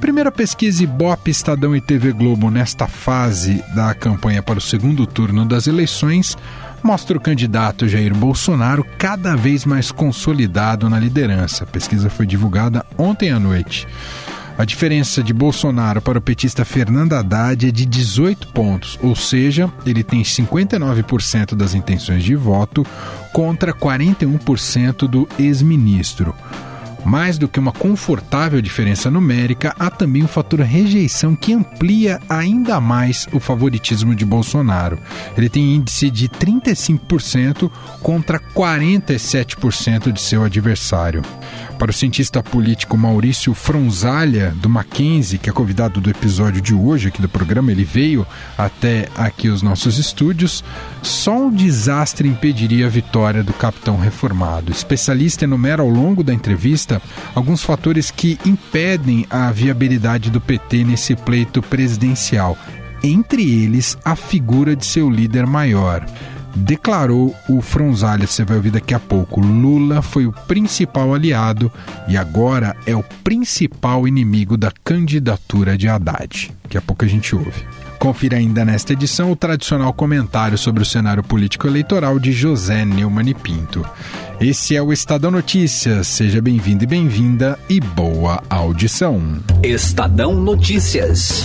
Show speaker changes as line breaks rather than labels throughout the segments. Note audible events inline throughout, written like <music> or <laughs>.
Primeira pesquisa Ibope, Estadão e TV Globo nesta fase da campanha para o segundo turno das eleições mostra o candidato Jair Bolsonaro cada vez mais consolidado na liderança. A pesquisa foi divulgada ontem à noite. A diferença de Bolsonaro para o petista Fernando Haddad é de 18 pontos, ou seja, ele tem 59% das intenções de voto contra 41% do ex-ministro. Mais do que uma confortável diferença numérica, há também o fator rejeição que amplia ainda mais o favoritismo de Bolsonaro. Ele tem índice de 35% contra 47% de seu adversário. Para o cientista político Maurício Fronzalha, do Mackenzie, que é convidado do episódio de hoje aqui do programa, ele veio até aqui os nossos estúdios, só um desastre impediria a vitória do capitão reformado. O especialista enumera ao longo da entrevista alguns fatores que impedem a viabilidade do PT nesse pleito presidencial, entre eles a figura de seu líder maior declarou o Fronzalha, você vai ouvir daqui a pouco. Lula foi o principal aliado e agora é o principal inimigo da candidatura de Haddad. Daqui a pouco a gente ouve. Confira ainda nesta edição o tradicional comentário sobre o cenário político eleitoral de José Neumann Pinto. Esse é o Estadão Notícias. Seja bem-vindo e bem-vinda e boa audição.
Estadão Notícias.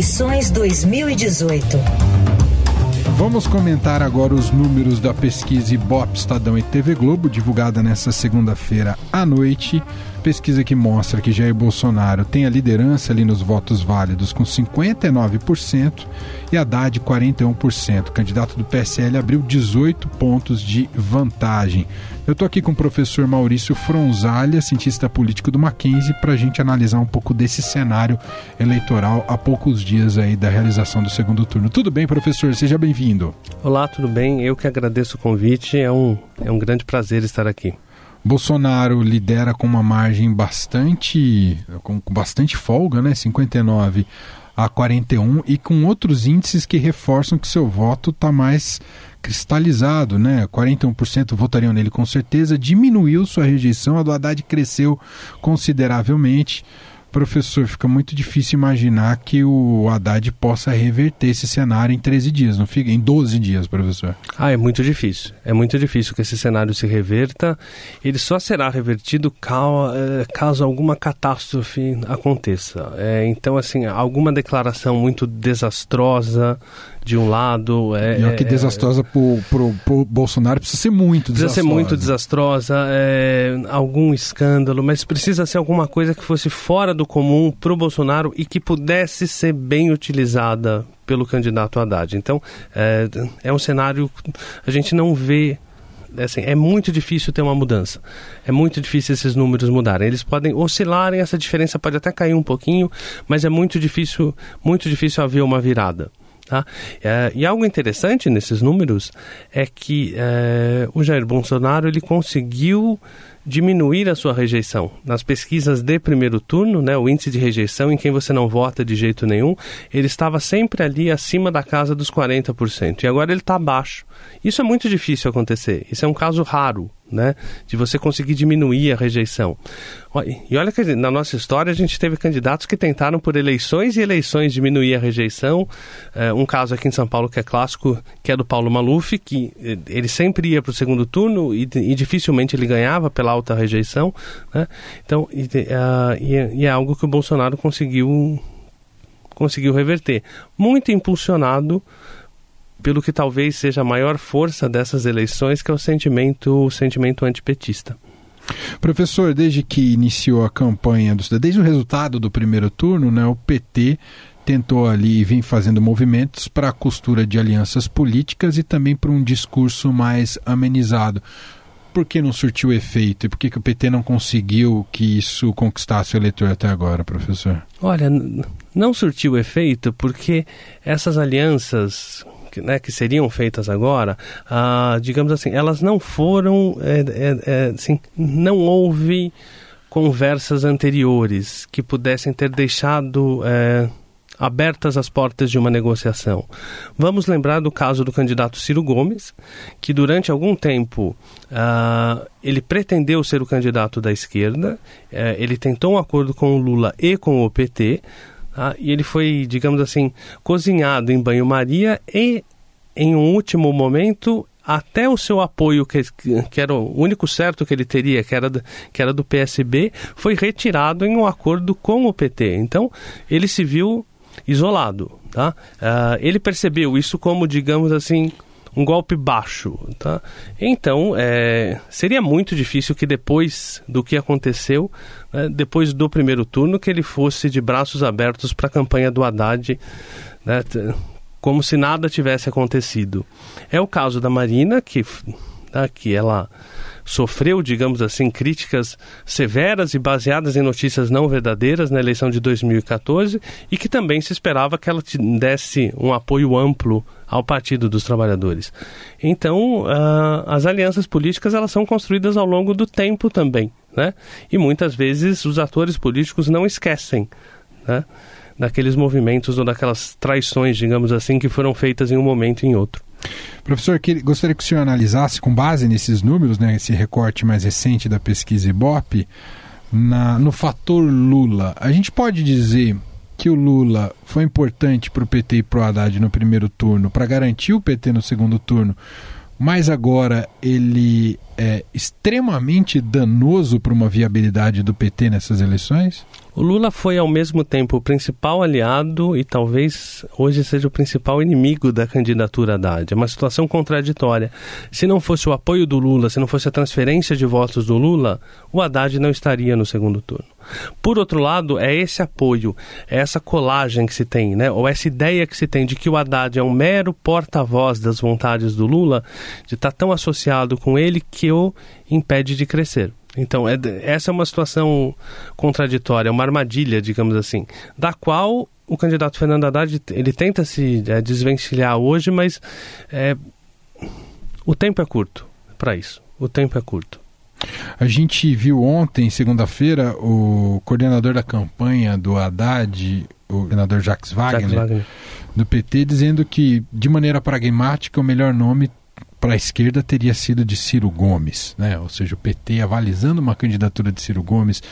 Eleições 2018.
Vamos comentar agora os números da pesquisa Ibope Estadão e TV Globo, divulgada nesta segunda-feira à noite. Pesquisa que mostra que Jair Bolsonaro tem a liderança ali nos votos válidos com 59% e Haddad 41%. O candidato do PSL abriu 18 pontos de vantagem. Eu estou aqui com o professor Maurício Fronzalha, cientista político do Mackenzie, para a gente analisar um pouco desse cenário eleitoral a poucos dias aí da realização do segundo turno. Tudo bem, professor? Seja bem-vindo.
Olá, tudo bem? Eu que agradeço o convite. É um, é um grande prazer estar aqui.
Bolsonaro lidera com uma margem bastante com, bastante folga, né? 59 a 41 e com outros índices que reforçam que seu voto está mais cristalizado, né? 41% votariam nele com certeza, diminuiu sua rejeição, a do Haddad cresceu consideravelmente professor, fica muito difícil imaginar que o Haddad possa reverter esse cenário em 13 dias, não fica? Em 12 dias, professor.
Ah, é muito difícil. É muito difícil que esse cenário se reverta. Ele só será revertido eh, caso alguma catástrofe aconteça. É, então, assim, alguma declaração muito desastrosa de um lado.
É, e que é, desastrosa pro, pro, pro, Bolsonaro precisa ser muito
precisa
desastrosa.
Precisa ser muito desastrosa, é, algum escândalo, mas precisa ser alguma coisa que fosse fora do comum pro Bolsonaro e que pudesse ser bem utilizada pelo candidato Haddad. Então, é, é um cenário a gente não vê assim, é muito difícil ter uma mudança. É muito difícil esses números mudarem. Eles podem oscilarem, essa diferença pode até cair um pouquinho, mas é muito difícil, muito difícil haver uma virada. Tá? É, e algo interessante nesses números é que é, o Jair Bolsonaro ele conseguiu diminuir a sua rejeição. Nas pesquisas de primeiro turno, né, o índice de rejeição em quem você não vota de jeito nenhum, ele estava sempre ali acima da casa dos 40%. E agora ele está abaixo. Isso é muito difícil acontecer. Isso é um caso raro né? De você conseguir diminuir a rejeição. E olha que na nossa história a gente teve candidatos que tentaram por eleições e eleições diminuir a rejeição. É, um caso aqui em São Paulo que é clássico, que é do Paulo Maluf, que eh, ele sempre ia para o segundo turno e, e, dificilmente ele ganhava pela alta rejeição. Né? Então, e, uh, e, é, e é algo que o Bolsonaro conseguiu conseguiu reverter. Muito impulsionado pelo que talvez seja a maior força dessas eleições, que é o sentimento, o sentimento antipetista.
Professor, desde que iniciou a campanha, do, desde o resultado do primeiro turno, né, o PT tentou ali e vem fazendo movimentos para a costura de alianças políticas e também para um discurso mais amenizado. Por que não surtiu efeito? E por que, que o PT não conseguiu que isso conquistasse o eleitor até agora, professor?
Olha, não surtiu efeito porque essas alianças que, né, que seriam feitas agora, ah, digamos assim, elas não foram, é, é, é, assim, não houve conversas anteriores que pudessem ter deixado é, abertas as portas de uma negociação. Vamos lembrar do caso do candidato Ciro Gomes, que durante algum tempo uh, ele pretendeu ser o candidato da esquerda, uh, ele tentou um acordo com o Lula e com o PT, ah, e ele foi, digamos assim, cozinhado em banho-maria e, em um último momento, até o seu apoio, que, que era o único certo que ele teria, que era, que era do PSB, foi retirado em um acordo com o PT. Então, ele se viu isolado. Tá? Uh, ele percebeu isso como, digamos assim, um golpe baixo. Tá? Então, é, seria muito difícil que depois do que aconteceu, né, depois do primeiro turno, que ele fosse de braços abertos para a campanha do Haddad, né, como se nada tivesse acontecido. É o caso da Marina, que, tá, que ela sofreu, digamos assim, críticas severas e baseadas em notícias não verdadeiras na eleição de 2014 e que também se esperava que ela desse um apoio amplo ao Partido dos Trabalhadores. Então, uh, as alianças políticas elas são construídas ao longo do tempo também, né? E muitas vezes os atores políticos não esquecem, né? Daqueles movimentos ou daquelas traições, digamos assim, que foram feitas em um momento e em outro.
Professor, gostaria que o senhor analisasse, com base nesses números, né, esse recorte mais recente da pesquisa Ibope, na, no fator Lula. A gente pode dizer que o Lula foi importante para o PT e para o Haddad no primeiro turno, para garantir o PT no segundo turno, mas agora ele é extremamente danoso para uma viabilidade do PT nessas eleições?
O Lula foi ao mesmo tempo o principal aliado e talvez hoje seja o principal inimigo da candidatura Haddad. É uma situação contraditória. Se não fosse o apoio do Lula, se não fosse a transferência de votos do Lula, o Haddad não estaria no segundo turno. Por outro lado, é esse apoio, é essa colagem que se tem, né? ou essa ideia que se tem de que o Haddad é um mero porta-voz das vontades do Lula, de estar tão associado com ele que o impede de crescer. Então, é, essa é uma situação contraditória, uma armadilha, digamos assim, da qual o candidato Fernando Haddad ele tenta se é, desvencilhar hoje, mas é, o tempo é curto para isso. O tempo é curto.
A gente viu ontem, segunda-feira, o coordenador da campanha do Haddad, o senador Jacques Wagner, Jacques Wagner, do PT, dizendo que, de maneira pragmática, o melhor nome para a esquerda teria sido de Ciro Gomes, né? ou seja, o PT avalizando uma candidatura de Ciro Gomes,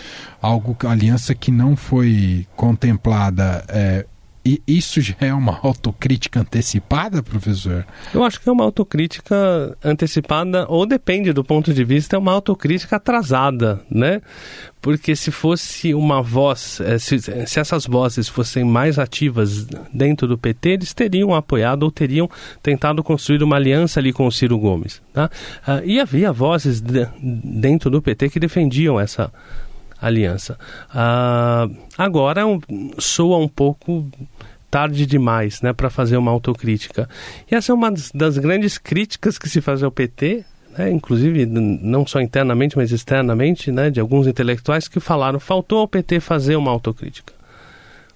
algo, aliança que não foi contemplada é, e isso já é uma autocrítica antecipada, professor?
Eu acho que é uma autocrítica antecipada, ou depende do ponto de vista, é uma autocrítica atrasada, né? Porque se fosse uma voz, eh, se, se essas vozes fossem mais ativas dentro do PT, eles teriam apoiado ou teriam tentado construir uma aliança ali com o Ciro Gomes. Tá? Ah, e havia vozes de, dentro do PT que defendiam essa aliança. Ah, agora soa um pouco tarde demais né, para fazer uma autocrítica. E essa é uma das grandes críticas que se faz ao PT, né, inclusive não só internamente, mas externamente, né, de alguns intelectuais que falaram faltou ao PT fazer uma autocrítica.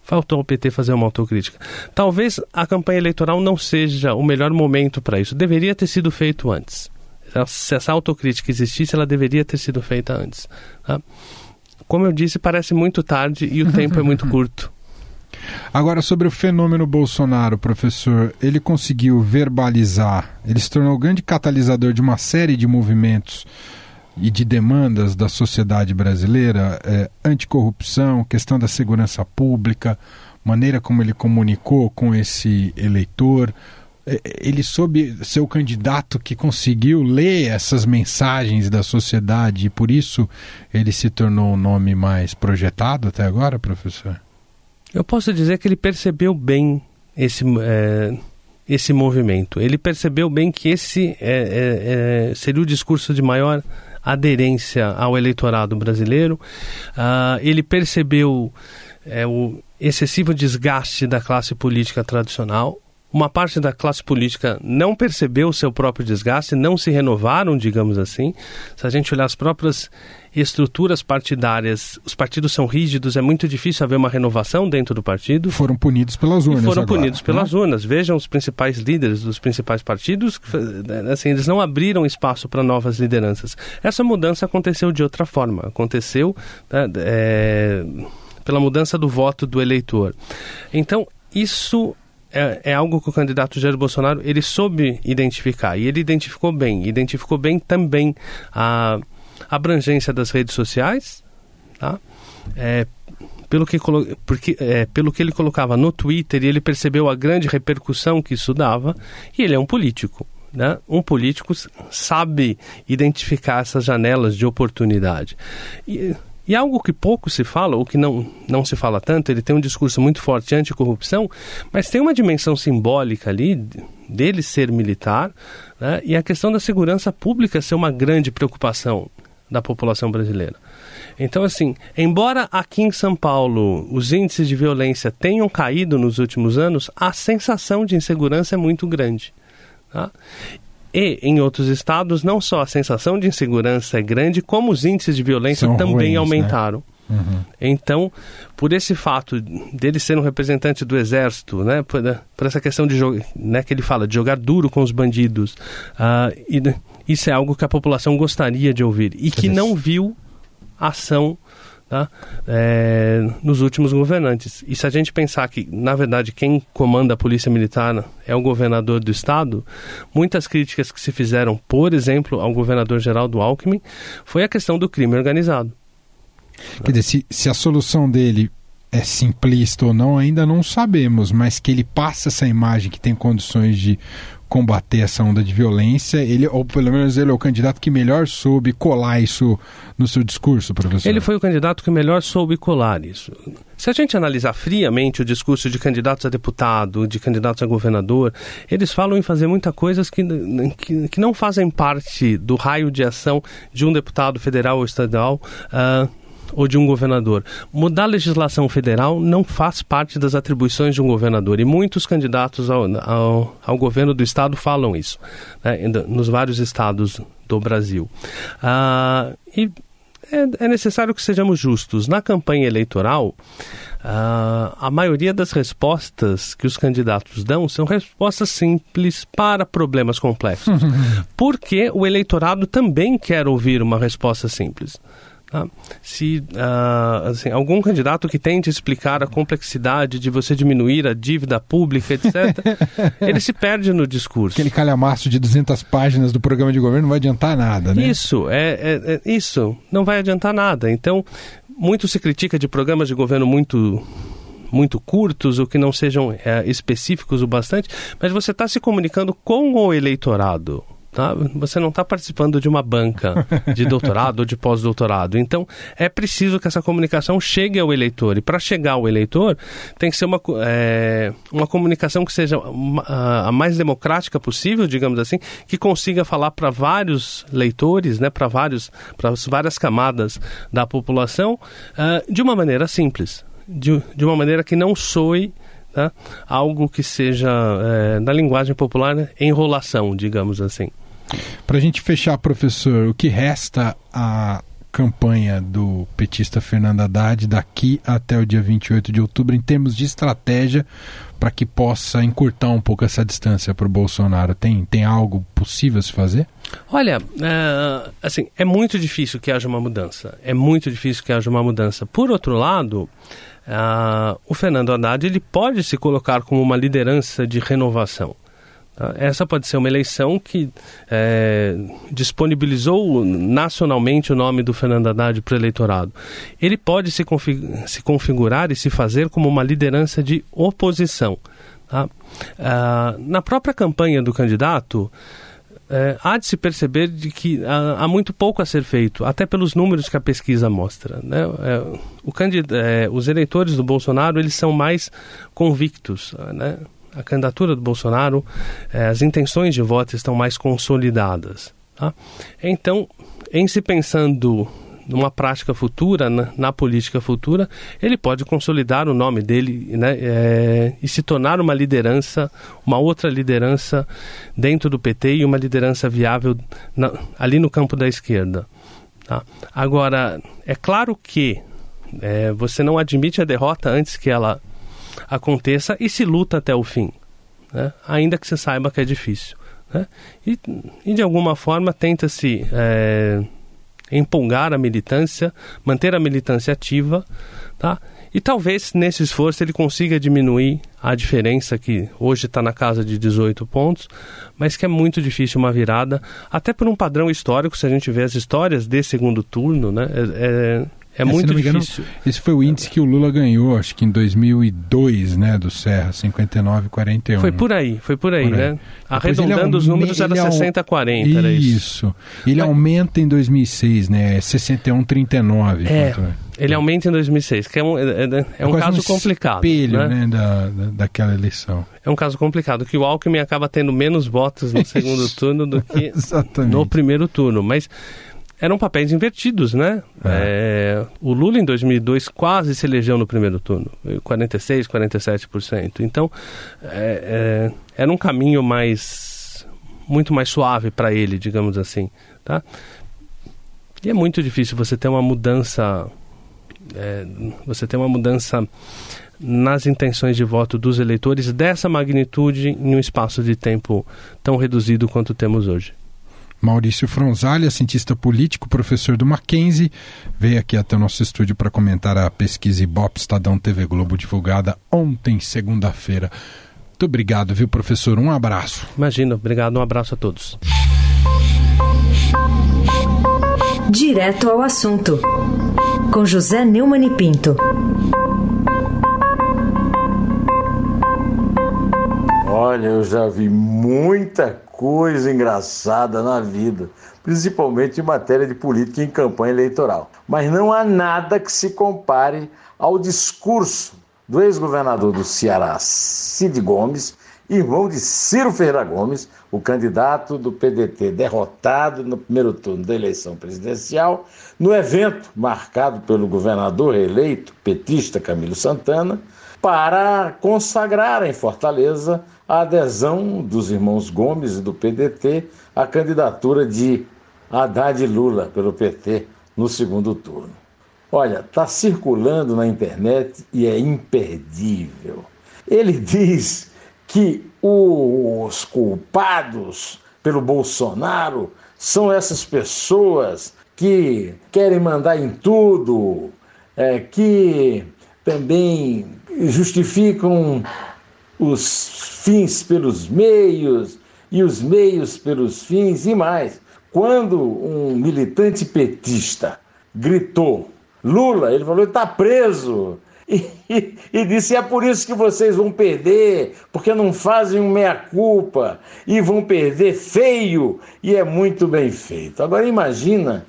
Faltou ao PT fazer uma autocrítica. Talvez a campanha eleitoral não seja o melhor momento para isso. Deveria ter sido feito antes. Se essa autocrítica existisse, ela deveria ter sido feita antes. Tá? Como eu disse, parece muito tarde e o tempo é muito <laughs> curto.
Agora, sobre o fenômeno Bolsonaro, professor, ele conseguiu verbalizar, ele se tornou o grande catalisador de uma série de movimentos e de demandas da sociedade brasileira, é, anticorrupção, questão da segurança pública, maneira como ele comunicou com esse eleitor, é, ele soube ser o candidato que conseguiu ler essas mensagens da sociedade e por isso ele se tornou um nome mais projetado até agora, professor?
Eu posso dizer que ele percebeu bem esse, é, esse movimento. Ele percebeu bem que esse é, é, é seria o discurso de maior aderência ao eleitorado brasileiro. Uh, ele percebeu é, o excessivo desgaste da classe política tradicional. Uma parte da classe política não percebeu o seu próprio desgaste, não se renovaram, digamos assim. Se a gente olhar as próprias estruturas partidárias, os partidos são rígidos, é muito difícil haver uma renovação dentro do partido.
Foram punidos pelas urnas.
E foram
agora,
punidos pelas né? urnas. Vejam os principais líderes dos principais partidos, assim, eles não abriram espaço para novas lideranças. Essa mudança aconteceu de outra forma. Aconteceu né, é, pela mudança do voto do eleitor. Então, isso é, é, algo que o candidato Jair Bolsonaro ele soube identificar e ele identificou bem, identificou bem também a abrangência das redes sociais, tá? É, pelo que, porque, é, pelo que ele colocava no Twitter, ele percebeu a grande repercussão que isso dava, e ele é um político. Né? Um político sabe identificar essas janelas de oportunidade. E, e algo que pouco se fala, ou que não, não se fala tanto, ele tem um discurso muito forte anticorrupção, mas tem uma dimensão simbólica ali dele ser militar né? e a questão da segurança pública ser uma grande preocupação da população brasileira. Então, assim, embora aqui em São Paulo os índices de violência tenham caído nos últimos anos, a sensação de insegurança é muito grande. Tá? E em outros estados, não só a sensação de insegurança é grande, como os índices de violência São também ruins, né? aumentaram. Né? Uhum. Então, por esse fato dele ser um representante do exército, né, por, por essa questão de né, que ele fala de jogar duro com os bandidos, uh, e isso é algo que a população gostaria de ouvir e que não viu ação tá? É, nos últimos governantes. E se a gente pensar que, na verdade, quem comanda a Polícia Militar é o governador do Estado, muitas críticas que se fizeram, por exemplo, ao governador Geraldo Alckmin, foi a questão do crime organizado.
Quer dizer, se, se a solução dele é simplista ou não, ainda não sabemos, mas que ele passa essa imagem que tem condições de combater essa onda de violência, ele, ou pelo menos ele é o candidato que melhor soube colar isso no seu discurso, professor?
Ele foi o candidato que melhor soube colar isso. Se a gente analisar friamente o discurso de candidatos a deputado, de candidatos a governador, eles falam em fazer muitas coisas que, que, que não fazem parte do raio de ação de um deputado federal ou estadual. Uh, ou de um governador. Mudar a legislação federal não faz parte das atribuições de um governador e muitos candidatos ao, ao, ao governo do estado falam isso, né, nos vários estados do Brasil. Ah, e é, é, necessário que sejamos justos. Na campanha eleitoral, ah, a maioria das respostas que os candidatos dão são respostas simples para problemas complexos. <laughs> porque o eleitorado também quer ouvir uma resposta simples. Tá? Se uh, assim, algum candidato que tente explicar a complexidade de você diminuir a dívida pública, etc., <laughs> ele se perde no discurso.
Aquele calhamaço de 200 páginas do programa de governo não vai adiantar nada, né?
Isso, é, é, é isso, não vai adiantar nada. Então, muito se critica de programas de governo muito muito curtos ou que não sejam é, específicos o bastante, mas você está se comunicando com o eleitorado. Tá? Você não está participando de uma banca de doutorado ou de pós-doutorado. Então, é preciso que essa comunicação chegue ao eleitor. E para chegar ao eleitor, tem que ser uma, é, uma comunicação que seja a, mais democrática possível, digamos assim, que consiga falar para vários leitores, né, para várias camadas da população, uh, de uma maneira simples, de, de uma maneira que não soe Tá? algo que seja, é, na linguagem popular, enrolação, digamos assim.
Para a gente fechar, professor, o que resta a campanha do petista Fernando Haddad daqui até o dia 28 de outubro em termos de estratégia para que possa encurtar um pouco essa distância para o Bolsonaro? Tem, tem algo possível a se fazer?
Olha, é, assim, é muito difícil que haja uma mudança. É muito difícil que haja uma mudança. Por outro lado, uh, o Fernando Haddad ele pode se colocar como uma liderança de renovação. Tá? Essa pode ser uma eleição que é, disponibilizou nacionalmente o nome do Fernando Haddad para o eleitorado. Ele pode se, config se, configurar e se fazer como uma liderança de oposição. Tá? Ah, na própria campanha do candidato, é, há de se perceber de que há, há, muito pouco a ser feito, até pelos números que a pesquisa mostra. Né? É, o é, os eleitores do Bolsonaro eles são mais convictos. Né? A candidatura do Bolsonaro, é, as intenções de voto estão mais consolidadas. Tá? Então, em se pensando numa prática futura, na, na, política futura, ele pode consolidar o nome dele né, é, e se tornar uma liderança, uma outra liderança dentro do PT e uma liderança viável na, ali no campo da esquerda. Tá? Agora, é claro que é, você não admite a derrota antes que ela aconteça e se luta até o fim, né? ainda que você saiba que é difícil. Né? E, e, de alguma forma tenta-se. É, empolgar a militância, manter a militância ativa, tá? E talvez nesse esforço ele consiga diminuir a diferença que hoje está na casa de 18 pontos, mas que é muito difícil uma virada, até por um padrão histórico, se a gente vê as histórias de segundo turno, né? É, é é, é muito difícil.
Engano, esse foi o índice que o Lula ganhou, acho que em 2002, né, do Serra, 59,41.
Foi por aí, foi por aí, por aí. né? Arredondando os números era 60,40, isso. era isso.
Ele Mas... aumenta em 2006, né, 61,39.
É, é, ele aumenta em 2006, que é um, é, é, é, é um caso um complicado.
espelho, né, né da, da, daquela eleição.
É um caso complicado, que o Alckmin acaba tendo menos votos no <laughs> segundo turno do que <laughs> no primeiro turno, mas eram papéis invertidos, né? É. É, o Lula em 2002 quase se elegeu no primeiro turno, 46, 47%. Então, é, é, era um caminho mais muito mais suave para ele, digamos assim, tá? E é muito difícil você ter uma mudança, é, você ter uma mudança nas intenções de voto dos eleitores dessa magnitude em um espaço de tempo tão reduzido quanto temos hoje.
Maurício Fronzalha, cientista político, professor do Mackenzie, veio aqui até o nosso estúdio para comentar a pesquisa Ibope Estadão TV Globo divulgada ontem, segunda-feira. Muito obrigado, viu, professor? Um abraço.
Imagina, obrigado, um abraço a todos.
Direto ao assunto, com José Neumann e Pinto.
Olha, eu já vi muita coisa engraçada na vida, principalmente em matéria de política em campanha eleitoral. Mas não há nada que se compare ao discurso do ex-governador do Ceará, Cid Gomes, irmão de Ciro Ferreira Gomes, o candidato do PDT derrotado no primeiro turno da eleição presidencial, no evento marcado pelo governador eleito petista Camilo Santana, para consagrar em Fortaleza a adesão dos irmãos Gomes e do PDT à candidatura de Haddad Lula pelo PT no segundo turno. Olha, está circulando na internet e é imperdível. Ele <laughs> diz que os culpados pelo Bolsonaro são essas pessoas que querem mandar em tudo, é, que também justificam os fins pelos meios e os meios pelos fins e mais. Quando um militante petista gritou Lula, ele falou: está preso. E, e, e, disse: é por isso que vocês vão perder, porque não fazem um meia-culpa e vão perder feio, e é muito bem feito. Agora imagina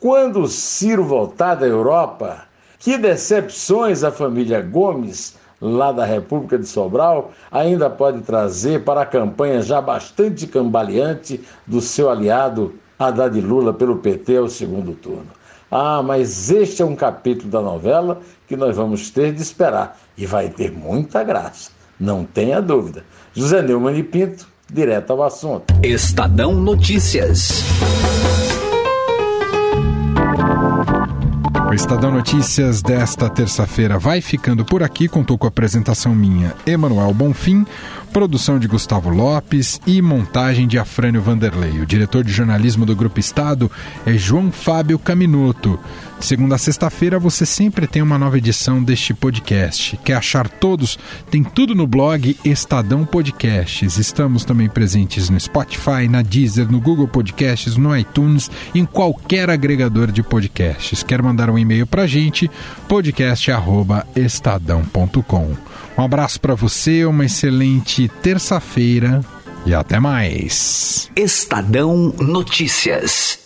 quando o Ciro voltar da Europa que decepções a família Gomes, lá da República de Sobral, ainda pode trazer para a campanha já bastante cambaleante do seu aliado Haddad Lula pelo PT ao segundo turno. Ah, mas este é um capítulo da novela que nós vamos ter de esperar e vai ter muita graça, não tenha dúvida. José Neumann e Pinto, direto ao assunto.
Estadão Notícias.
O Estadão Notícias desta terça-feira vai ficando por aqui. Contou com a apresentação minha, Emanuel Bonfim, produção de Gustavo Lopes e montagem de Afrânio Vanderlei. O diretor de jornalismo do Grupo Estado é João Fábio Caminoto. De segunda a sexta-feira você sempre tem uma nova edição deste podcast. Quer achar todos? Tem tudo no blog Estadão Podcasts. Estamos também presentes no Spotify, na Deezer, no Google Podcasts, no iTunes, em qualquer agregador de podcasts. Quer mandar um e-mail para a gente? podcast@estadão.com. Um abraço para você, uma excelente terça-feira e até mais.
Estadão Notícias.